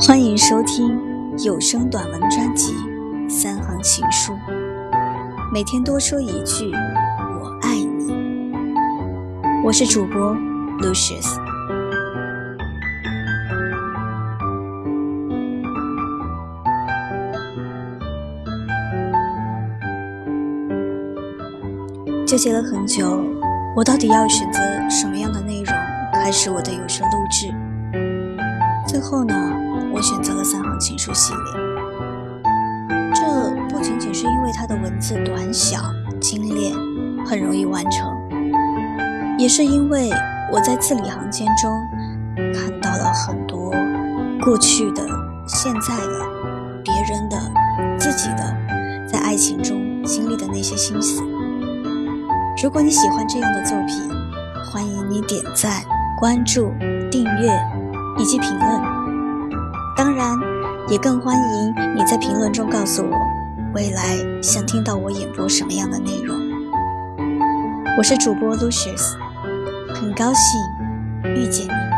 欢迎收听有声短文专辑《三行情书》，每天多说一句“我爱你”。我是主播 Lucius。纠结了很久，我到底要选择什么样的内容开始我的有声录制？最后呢，我选择了三行情书系列。这不仅仅是因为它的文字短小精炼，很容易完成，也是因为我在字里行间中看到了很多过去的、现在的、别人的、自己的，在爱情中经历的那些心思。如果你喜欢这样的作品，欢迎你点赞、关注、订阅以及评论。当然，也更欢迎你在评论中告诉我，未来想听到我演播什么样的内容。我是主播 Lucius，很高兴遇见你。